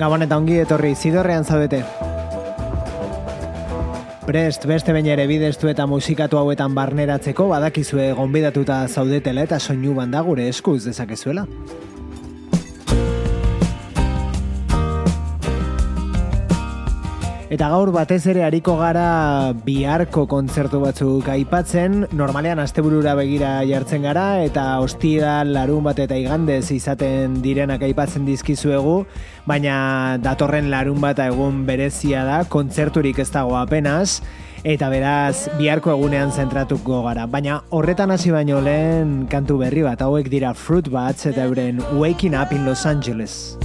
Gabon eta ongi etorri zidorrean zaudete. Prest, beste baina ere bideztu eta musikatu hauetan barneratzeko badakizue gonbidatuta zaudetela eta soinu banda gure eskuz dezakezuela. Eta gaur batez ere hariko gara biharko kontzertu batzuk aipatzen, normalean asteburura begira jartzen gara, eta hostia larun bat eta igandez izaten direnak aipatzen dizkizuegu, baina datorren larun bat egun berezia da, kontzerturik ez dago apenas, eta beraz biharko egunean zentratuko gara. Baina horretan hasi baino lehen kantu berri bat, hauek dira Fruit Bats eta euren Waking Up in Los Angeles.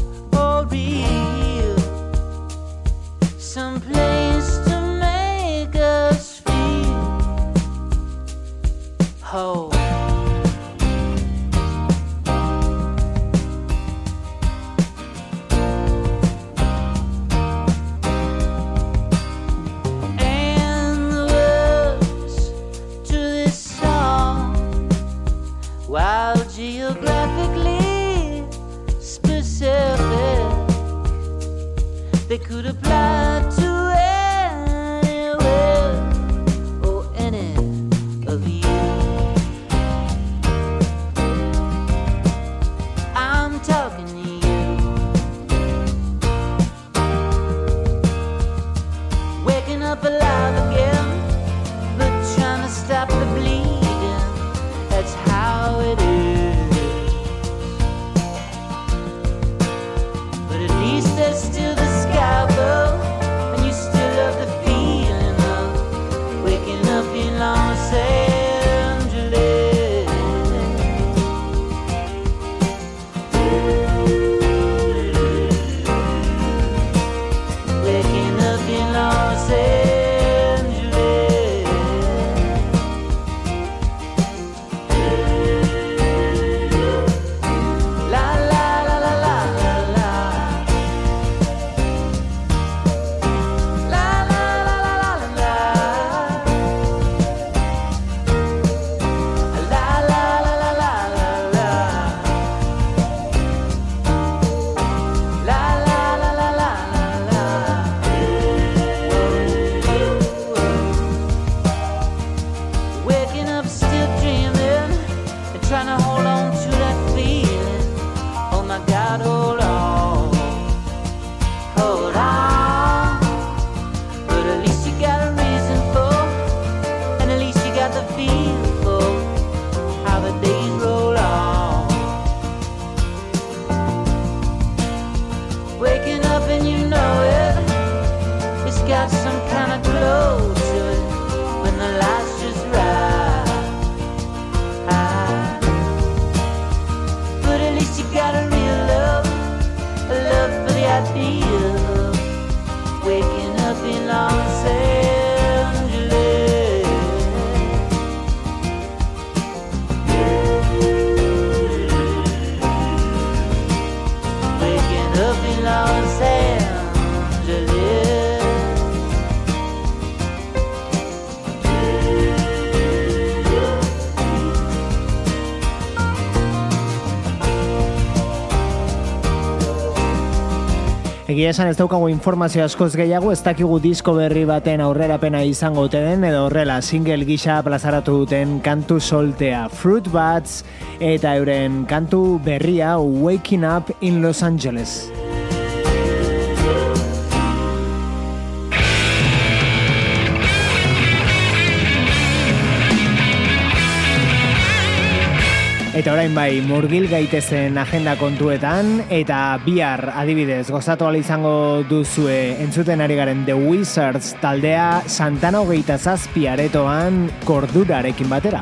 Egia esan ez daukagu informazio askoz gehiago, ez dakigu disko berri baten aurrerapena izango den, edo horrela single gisa plazaratu duten kantu soltea Fruit Bats eta euren kantu berria Waking Up in Los Angeles. Eta orain bai, murgil gaitezen agenda kontuetan, eta bihar adibidez gozatu izango duzue entzuten ari garen The Wizards taldea Santana hogeita zazpiaretoan kordurarekin batera.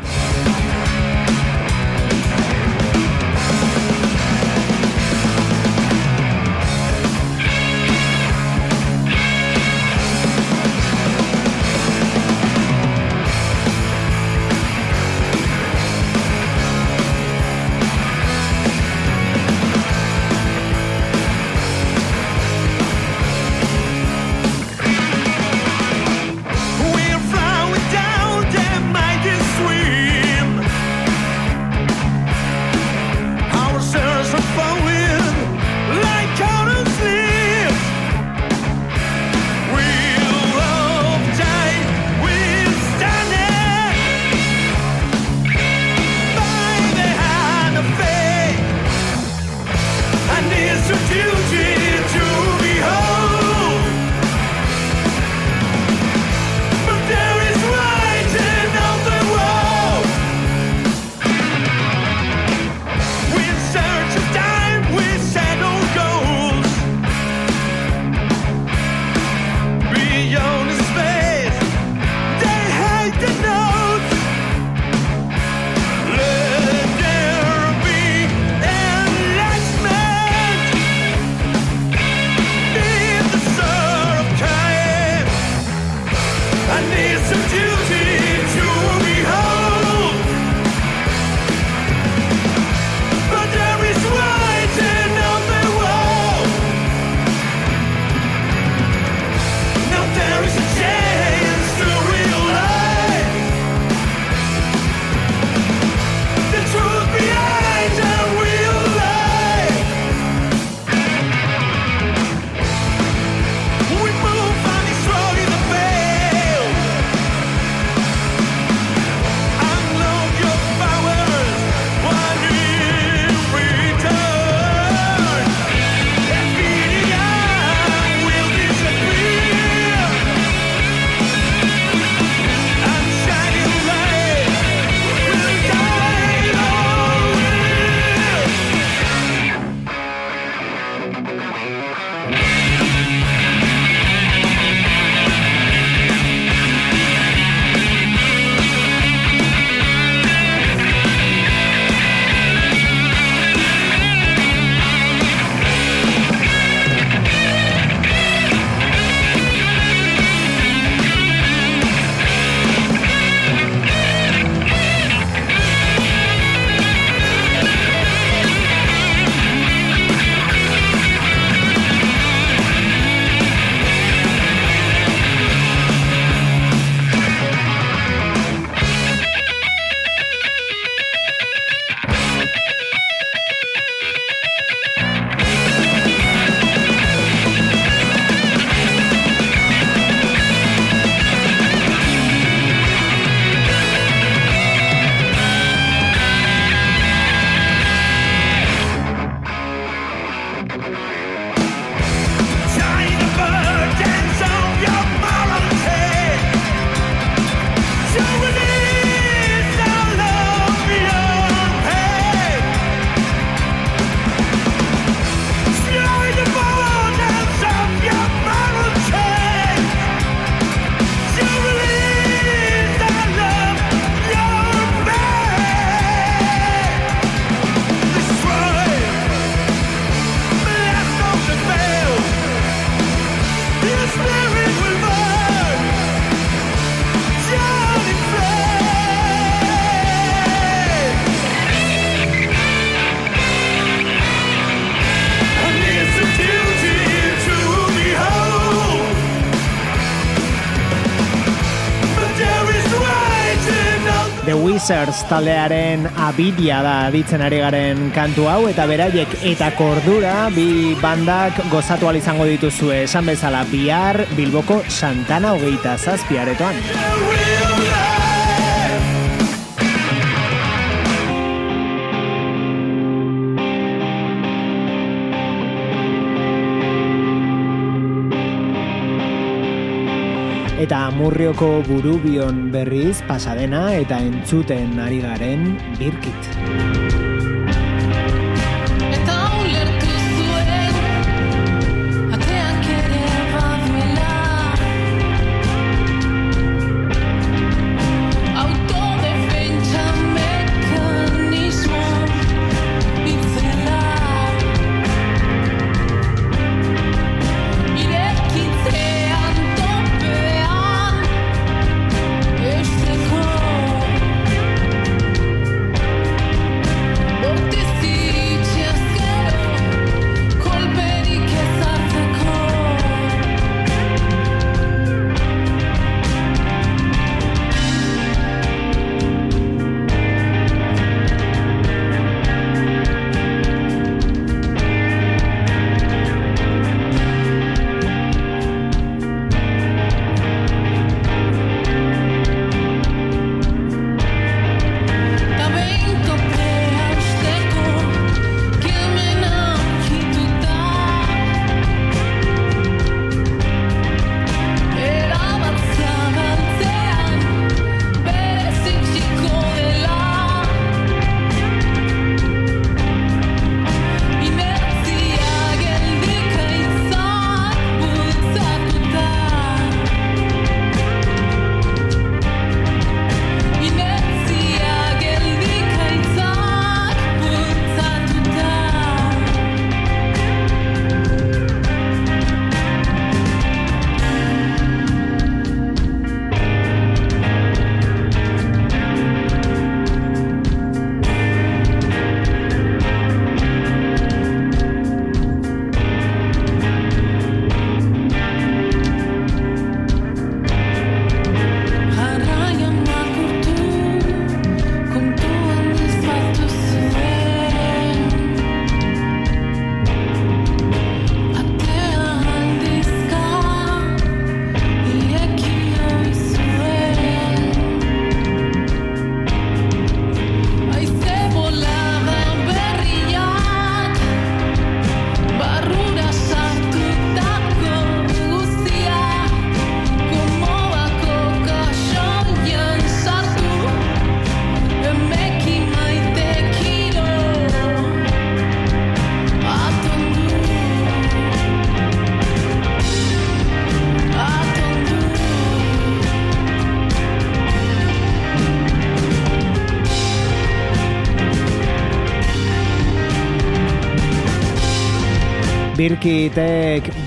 Taldearen abidia da ditzen ari garen kantu hau eta beraiek eta kordura bi bandak gozatu izango dituzue esan bezala bihar Bilboko Santana hogeita zazpiaretoan. Eta amurrioko burubion berriz pasadena eta entzuten ari garen birkit.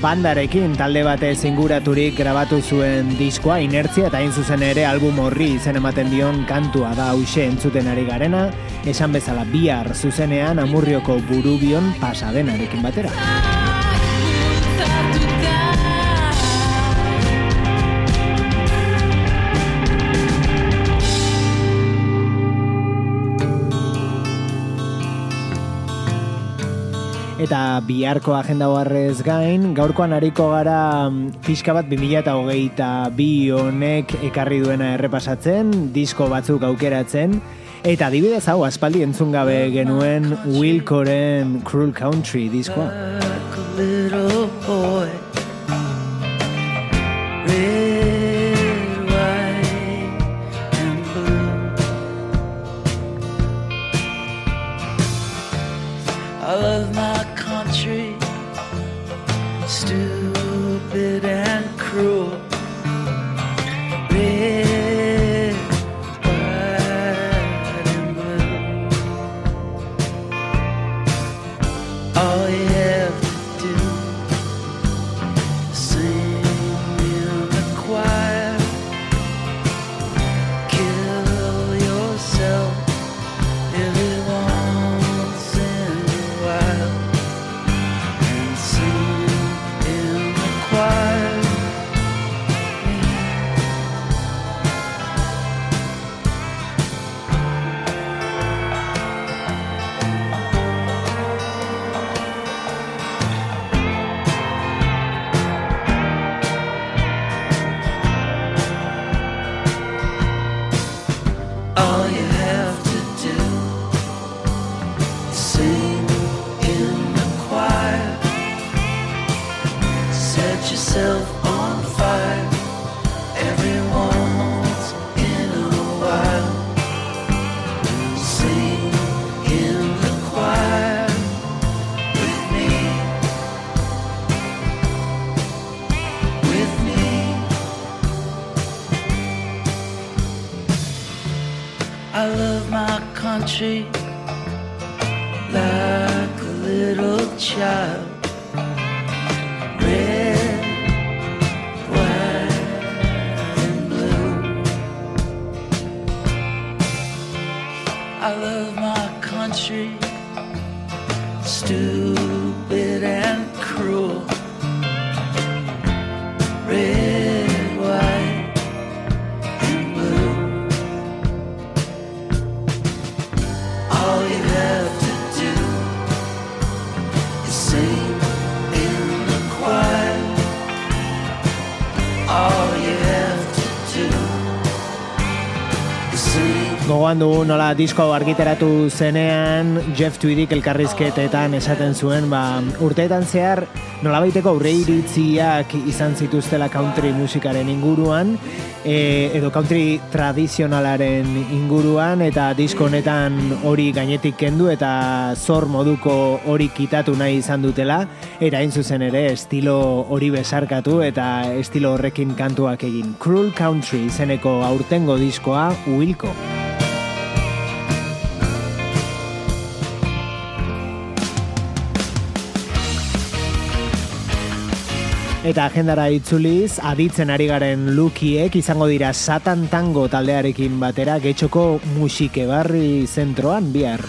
Bandarekin talde batez inguraturik grabatu zuen diskoa inertzia eta hain zuzen ere album horri izen ematen dion kantua da hause entzuten ari garena, esan bezala bihar zuzenean amurrioko burubion pasadenarekin batera. Eta biharko agenda horrez gain, gaurkoan hariko gara mm, pixka bat 2008 bi honek ekarri duena errepasatzen, disko batzuk aukeratzen, eta adibidez hau aspaldi entzun gabe genuen Wilcoren Cruel Country diskoa. I love my tree stood. country like a little child. Red, white, and blue. I love my country. Still gogoan dugu nola disko argiteratu zenean Jeff Tweedik elkarrizketetan esaten zuen ba, urteetan zehar nola baiteko aurre iritziak izan zituztela country musikaren inguruan e, edo country tradizionalaren inguruan eta disko honetan hori gainetik kendu eta zor moduko hori kitatu nahi izan dutela eta hain zuzen ere estilo hori besarkatu eta estilo horrekin kantuak egin Cruel Country izeneko aurtengo diskoa Wilco. Eta agendara itzuliz, aditzen ari garen lukiek izango dira satan tango taldearekin batera getxoko musike barri zentroan bihar.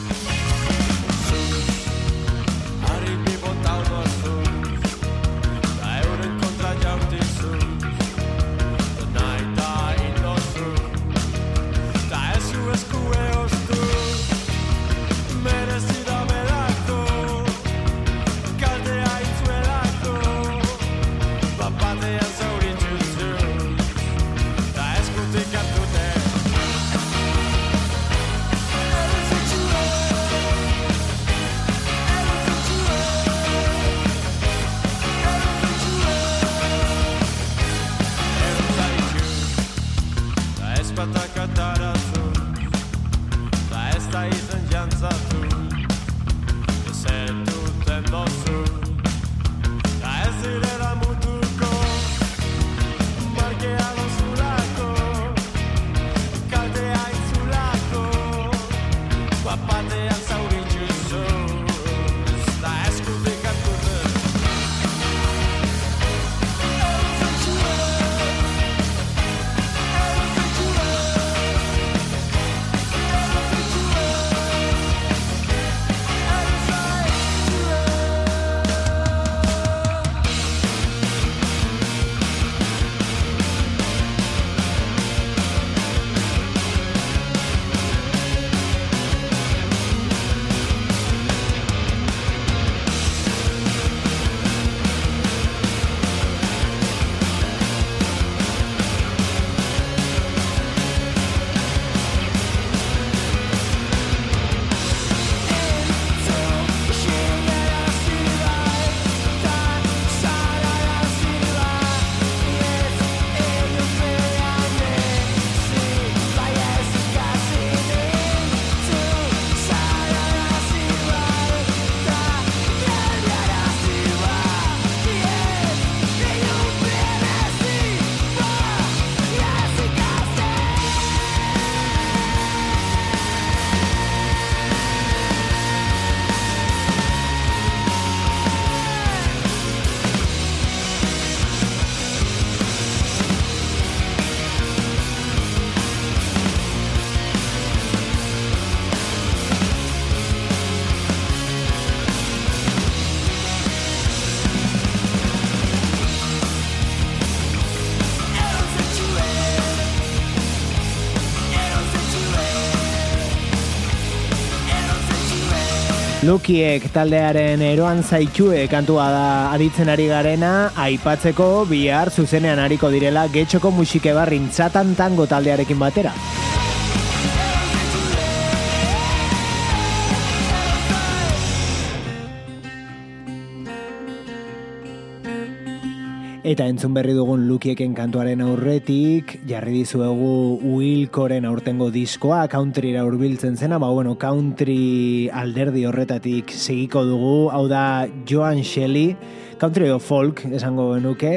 Lukiek taldearen eroan zaitxue kantua da aditzen ari garena, aipatzeko bihar zuzenean ariko direla getxoko musike barrin txatan tango taldearekin batera. Eta entzun berri dugun lukieken kantuaren aurretik, jarri dizuegu Wilkoren aurtengo diskoa, countryra urbiltzen zena, ba, bueno, country alderdi horretatik segiko dugu, hau da Joan Shelley, country of folk, esango benuke,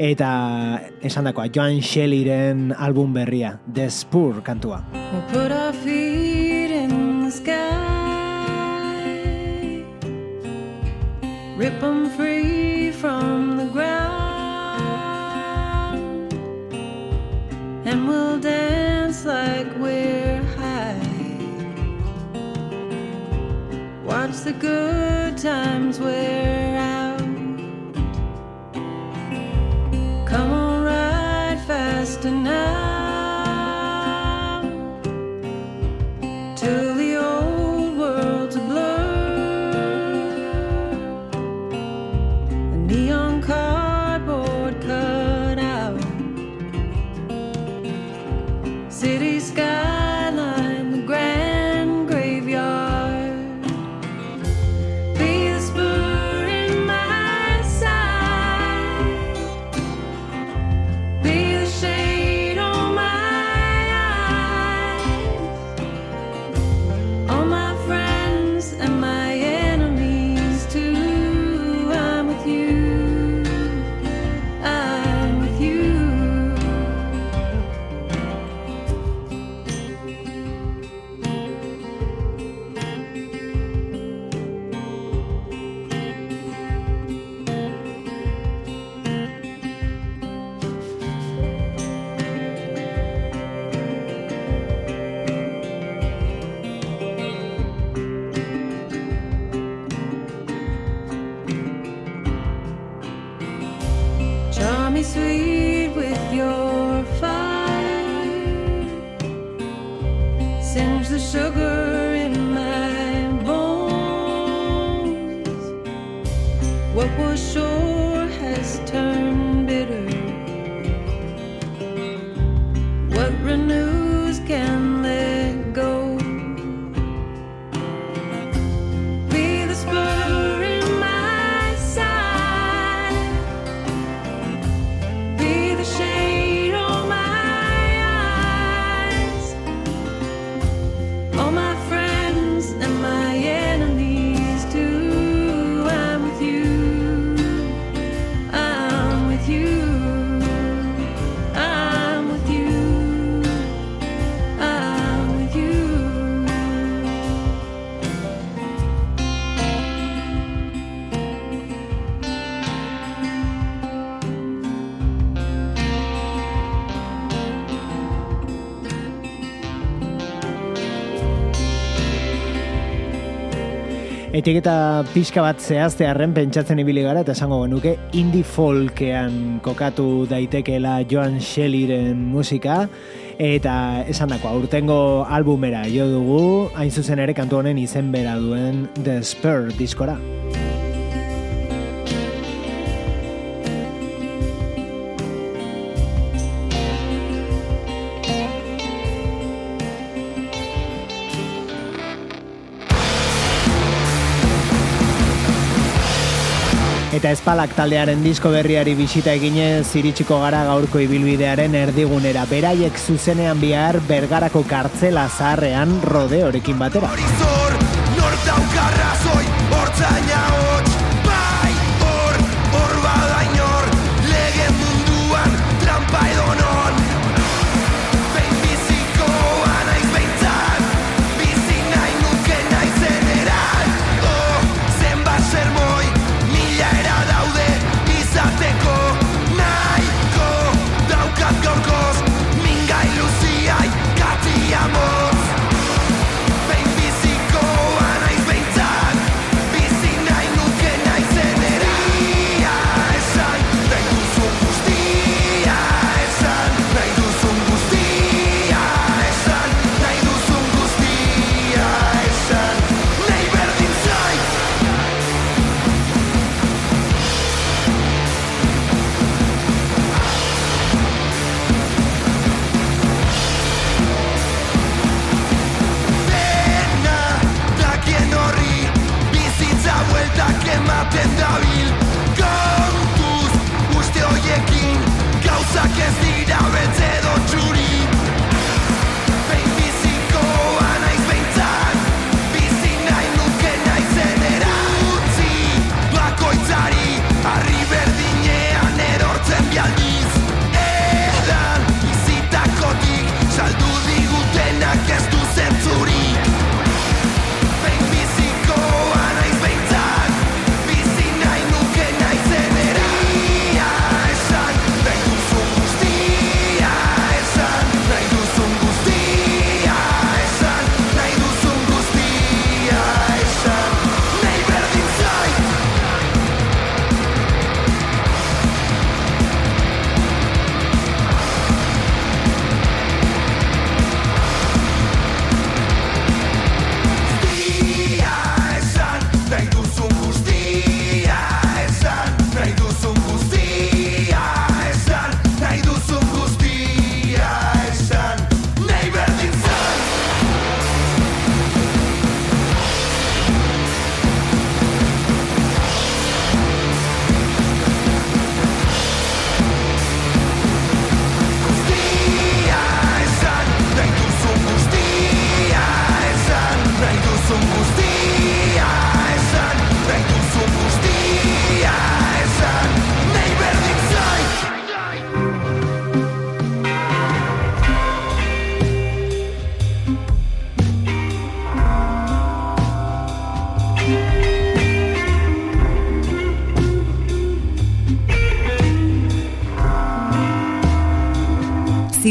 eta esan dakoa, Joan Shelleyren album berria, The Spur kantua. We'll put our feet in the sky Rip them free from and we'll dance like we're high. Watch the good times wear out. Come on, ride fast enough. Etiketa pixka bat zehazte harren pentsatzen ibili gara eta esango genuke indie folkean kokatu daitekeela Joan Shelleyren musika eta esan dako aurtengo albumera jo dugu hain zuzen ere kantu honen izen bera duen The Spur diskora. Eta espalak taldearen disko berriari bisita eginez iritsiko gara gaurko ibilbidearen erdigunera. Beraiek zuzenean bihar bergarako kartzela zaharrean rodeorekin batera.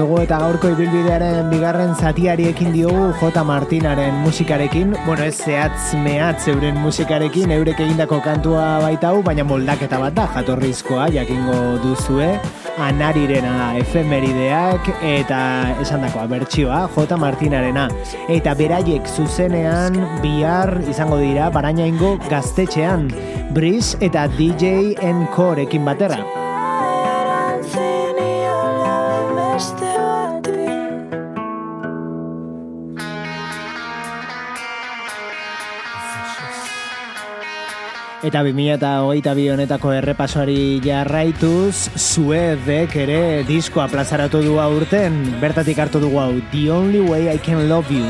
Dugu eta gaurko ibilbidearen bigarren zatiari ekin diogu J. Martinaren musikarekin. Bueno, ez zehatz mehatz euren musikarekin, eurek egindako kantua baita hu, baina moldaketa bat da, jatorrizkoa, jakingo duzue. Anarirena efemerideak eta esan dakoa bertsioa J. Martinarena. Eta beraiek zuzenean bihar izango dira barainaingo gaztetxean. Briz eta DJ Encorekin batera. Eta 2008 bi honetako errepasoari jarraituz, Suedek ere diskoa plazaratu du urten, bertatik hartu dugu hau, The Only Way I Can Love You.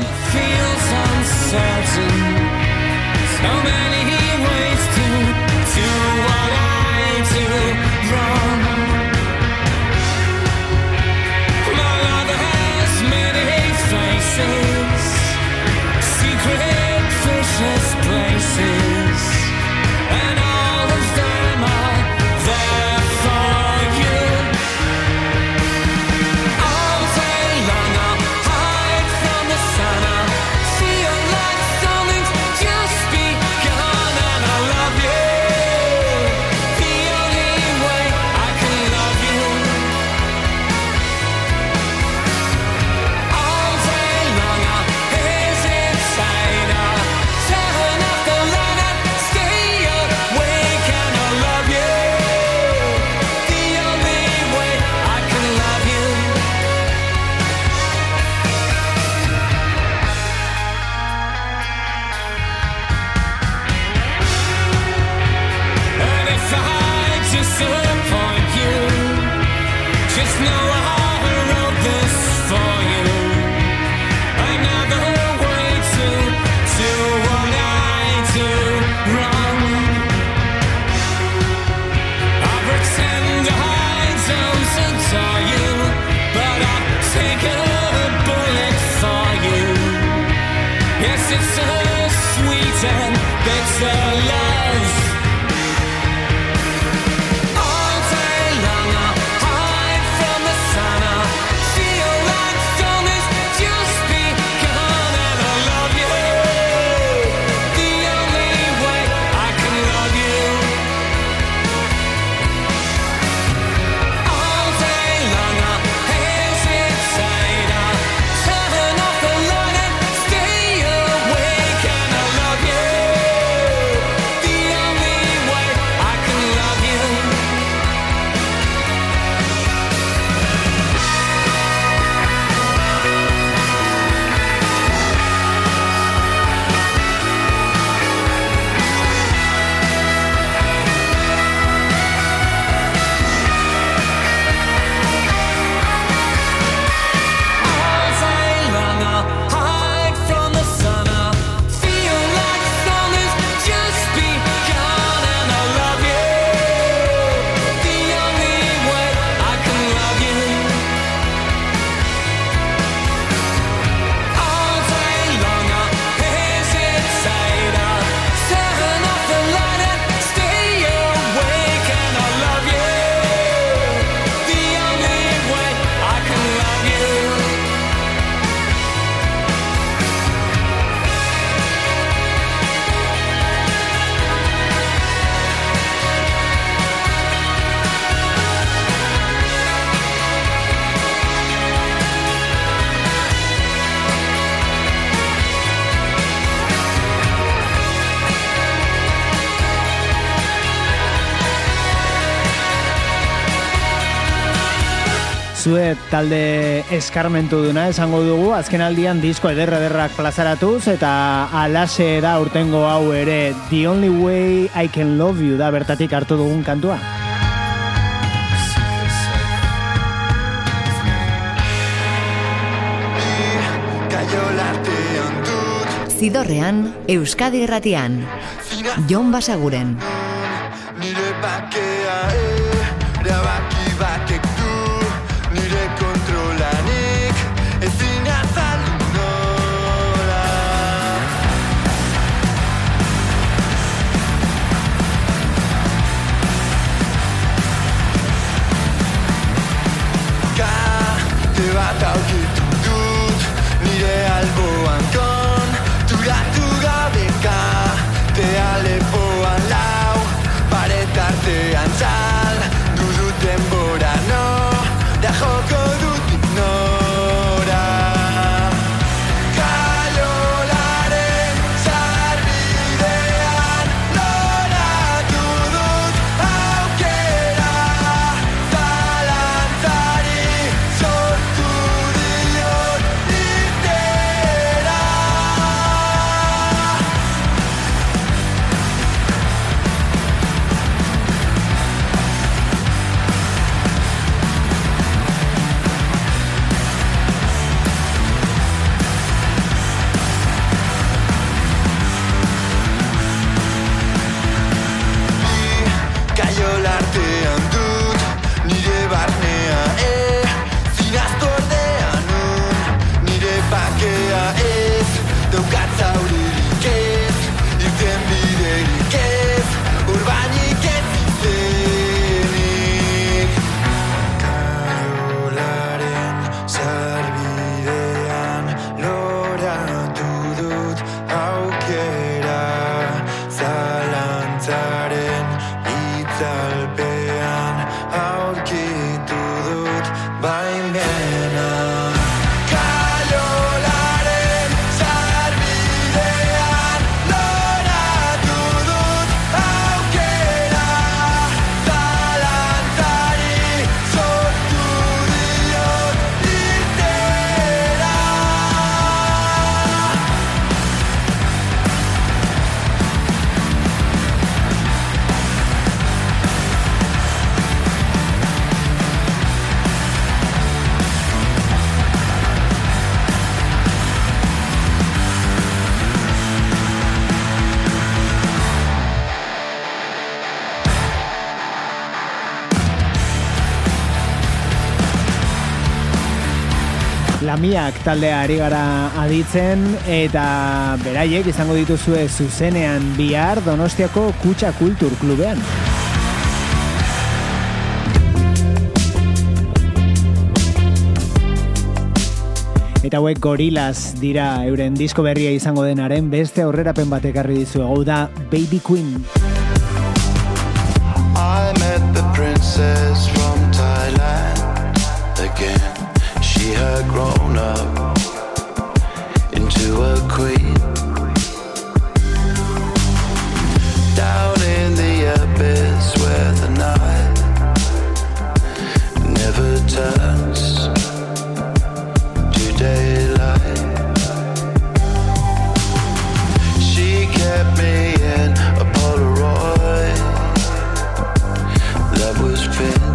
Zue talde eskarmentu duna esango dugu, azken aldian disko ederra ederrak plazaratuz, eta alase da urtengo hau ere The Only Way I Can Love You da bertatik hartu dugun kantua. Zidorrean, Euskadi Erratian, Jon Basaguren. Nire bakea Lamiak taldea ari gara aditzen eta beraiek izango dituzue zuzenean bihar Donostiako Kutsa Kultur Klubean. Eta hauek gorilaz dira euren disko berria izango denaren beste aurrerapen batek arri dizu hau da Baby Queen. I met the princess from Thailand again. She had grown up into a queen. Down in the abyss where the night never turns to daylight. She kept me in a Polaroid that was.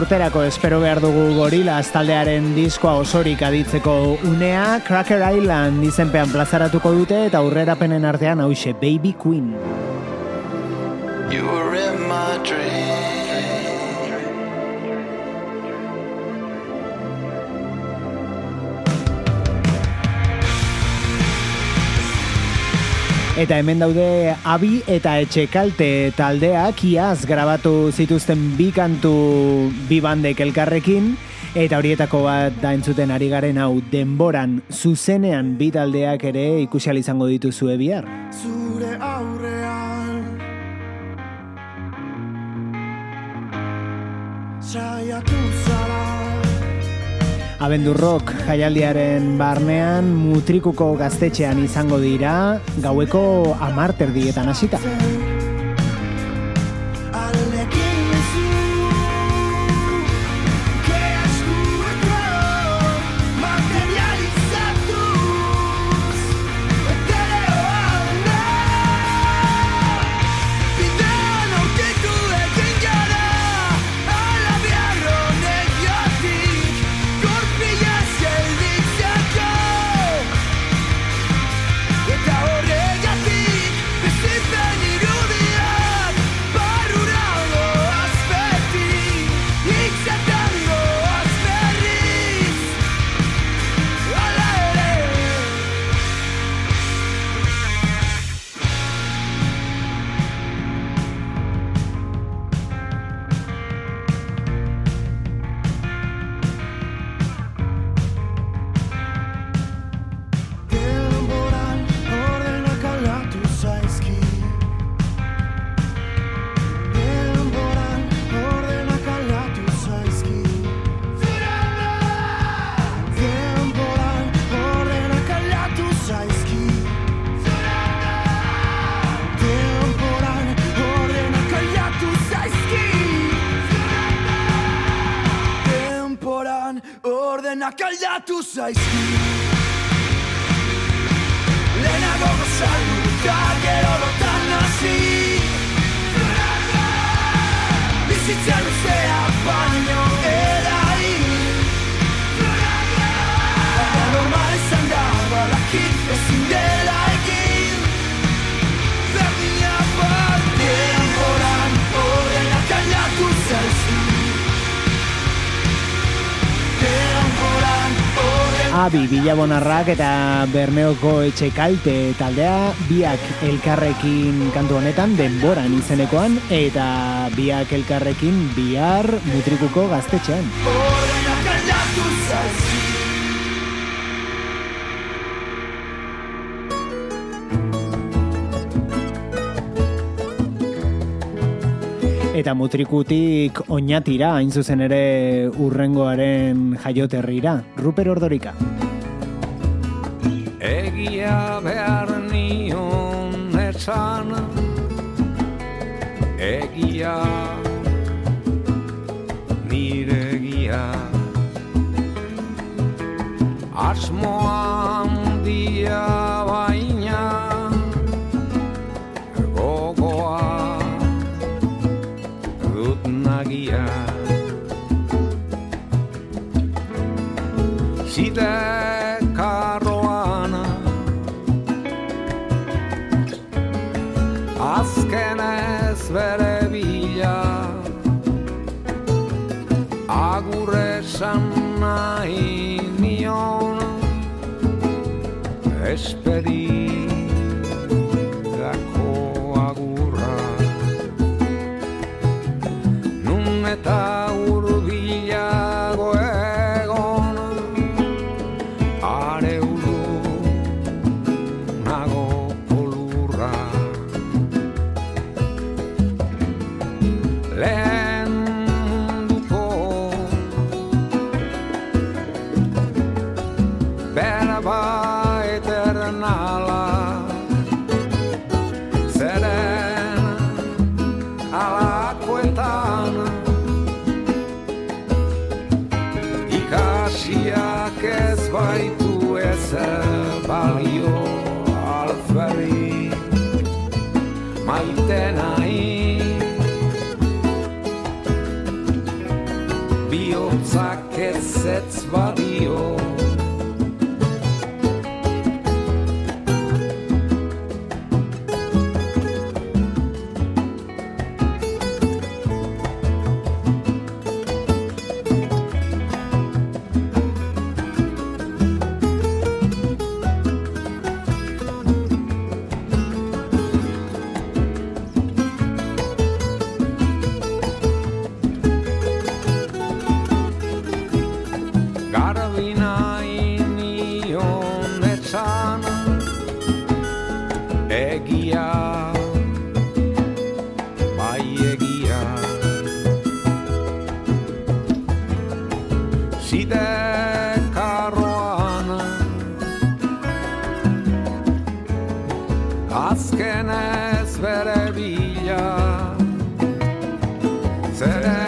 Urterako espero behar dugu gorila taldearen diskoa osorik aditzeko unea Cracker Island izenpean plazaratuko dute eta aurrerapenen artean hause Baby Queen. You were in my dream. Eta hemen daude abi eta etxekalte taldeak iaz grabatu zituzten bi kantu bi bandek elkarrekin eta horietako bat da entzuten ari garen hau denboran zuzenean bi taldeak ere ikusial izango dituzu bihar. Abendu Rock jaialdiaren barnean mutrikuko gaztetxean izango dira gaueko amarter dietan hasita. Abi Bilabonarrak eta Bermeoko etxe kalte taldea biak elkarrekin kantu honetan denboran izenekoan eta biak elkarrekin bihar mutrikuko gaztetxean. Eta mutrikutik oinatira, hain zuzen ere urrengoaren jaioterrira. Ruper Ordorika. Egia behar nion etzan Egia nire egia Asmoan dia Zide karroana Azken ez bere bila Agur esan nahi nion Espedi azken ez bere bila Zeren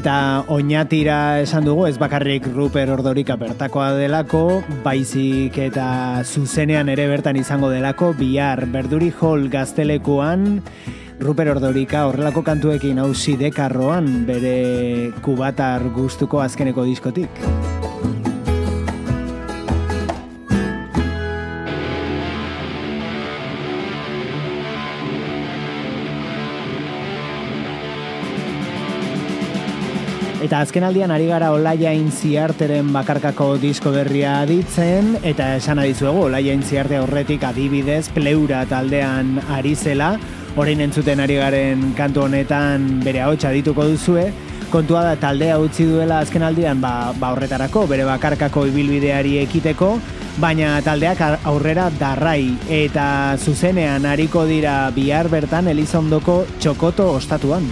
Eta oinatira esan dugu, ez bakarrik Ruper Ordorika bertakoa delako, baizik eta zuzenean ere bertan izango delako, bihar berduri hall gaztelekuan, Ruper Ordorika horrelako kantuekin hausi dekarroan, bere kubatar gustuko azkeneko diskotik. Eta azken aldian ari gara Olaia Intziarteren bakarkako disko berria ditzen, eta esan adizuegu Olaia Intziarte horretik adibidez pleura taldean ari zela, orain entzuten ari garen kantu honetan bere ahotsa dituko duzue, kontua da taldea utzi duela azken aldian ba, ba horretarako, bere bakarkako ibilbideari ekiteko, baina taldeak aurrera darrai. Eta zuzenean ariko dira bihar bertan Elizondoko txokoto ostatuan.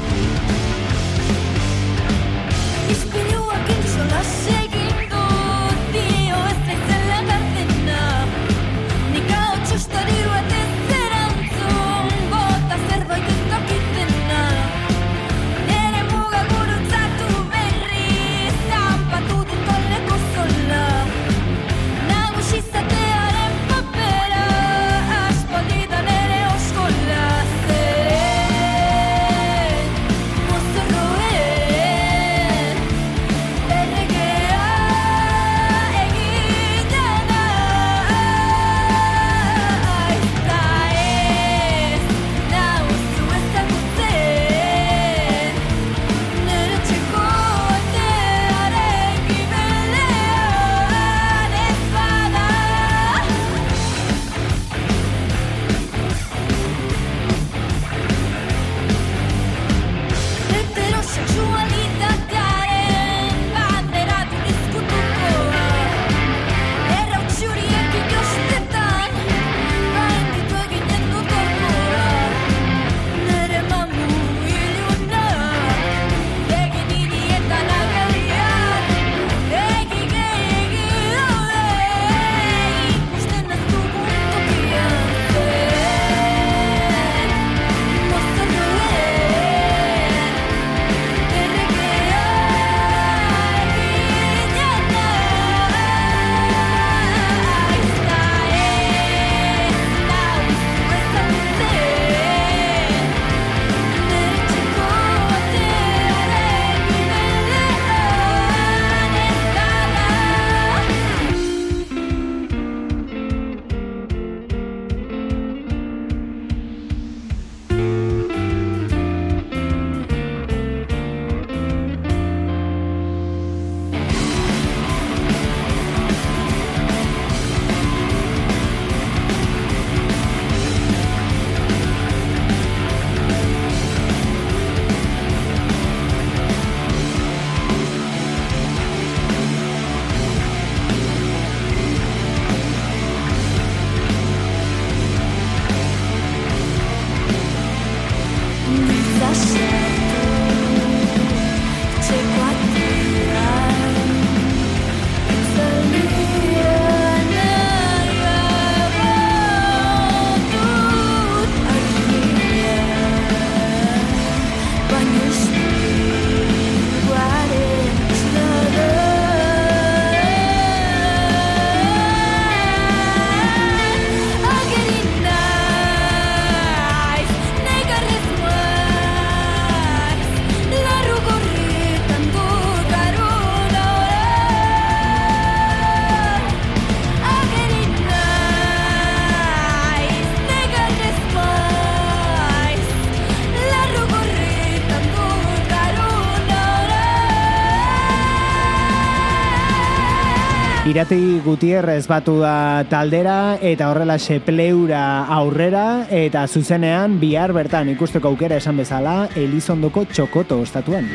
Irati Gutierrez batu da taldera eta horrela sepleura aurrera eta zuzenean bihar bertan ikusteko aukera esan bezala Elizondoko txokoto ostatuan.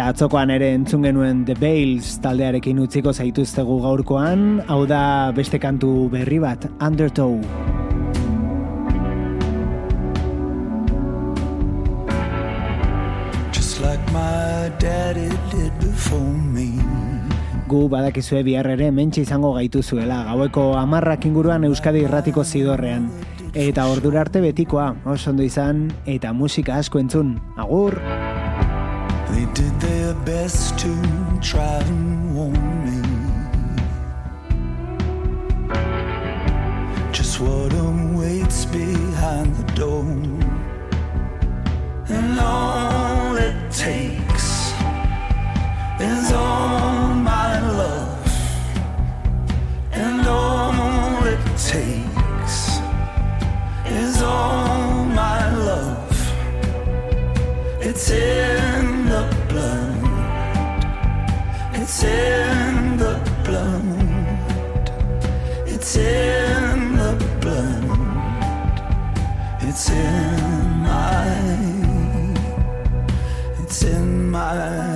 Eta atzokoan ere entzun genuen The Bales taldearekin utziko zaituztegu gaurkoan, hau da beste kantu berri bat, Undertow. Just like my daddy did before me. Gu badakizue bihar ere mentxe izango gaituzuela, gaueko amarrak inguruan Euskadi irratiko zidorrean. Eta ordura arte betikoa, oso ondo izan, eta musika asko entzun. Agur! They did their best to try and warn me. Just what awaits behind the door. And all it takes is all my love. And all it takes is all my love. It's in the blood. it's in the blood. It's in the blood. It's in my. It's in my